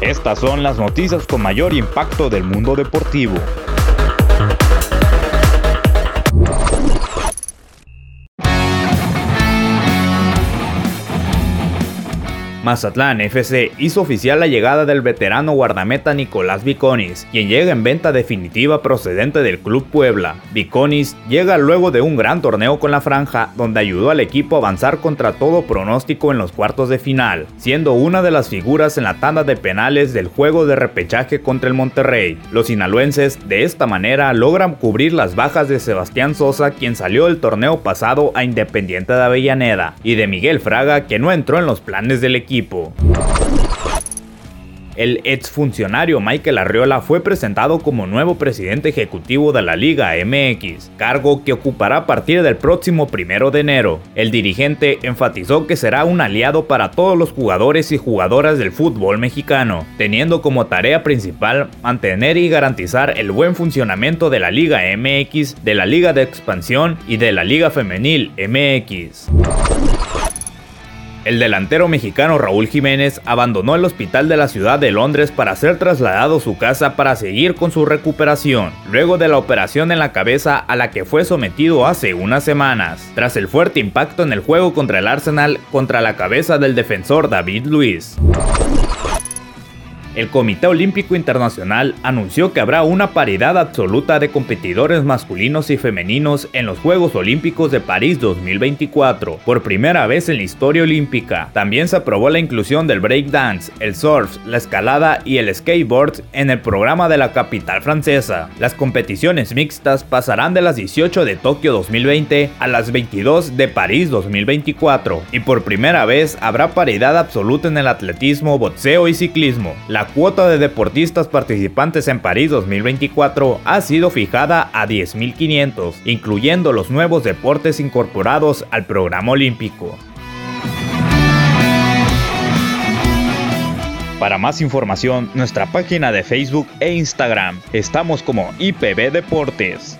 Estas son las noticias con mayor impacto del mundo deportivo. Mazatlán FC hizo oficial la llegada del veterano guardameta Nicolás Viconis, quien llega en venta definitiva procedente del Club Puebla. Viconis llega luego de un gran torneo con la franja, donde ayudó al equipo a avanzar contra todo pronóstico en los cuartos de final, siendo una de las figuras en la tanda de penales del juego de repechaje contra el Monterrey. Los sinaloenses de esta manera logran cubrir las bajas de Sebastián Sosa, quien salió del torneo pasado a Independiente de Avellaneda, y de Miguel Fraga, que no entró en los planes del equipo. El exfuncionario Michael Arriola fue presentado como nuevo presidente ejecutivo de la Liga MX, cargo que ocupará a partir del próximo primero de enero. El dirigente enfatizó que será un aliado para todos los jugadores y jugadoras del fútbol mexicano, teniendo como tarea principal mantener y garantizar el buen funcionamiento de la Liga MX, de la Liga de Expansión y de la Liga Femenil MX. El delantero mexicano Raúl Jiménez abandonó el hospital de la ciudad de Londres para ser trasladado a su casa para seguir con su recuperación, luego de la operación en la cabeza a la que fue sometido hace unas semanas, tras el fuerte impacto en el juego contra el Arsenal contra la cabeza del defensor David Luiz el Comité Olímpico Internacional anunció que habrá una paridad absoluta de competidores masculinos y femeninos en los Juegos Olímpicos de París 2024, por primera vez en la historia olímpica. También se aprobó la inclusión del breakdance, el surf, la escalada y el skateboard en el programa de la capital francesa. Las competiciones mixtas pasarán de las 18 de Tokio 2020 a las 22 de París 2024, y por primera vez habrá paridad absoluta en el atletismo, boxeo y ciclismo. La cuota de deportistas participantes en París 2024 ha sido fijada a 10.500, incluyendo los nuevos deportes incorporados al programa olímpico. Para más información, nuestra página de Facebook e Instagram. Estamos como IPB Deportes.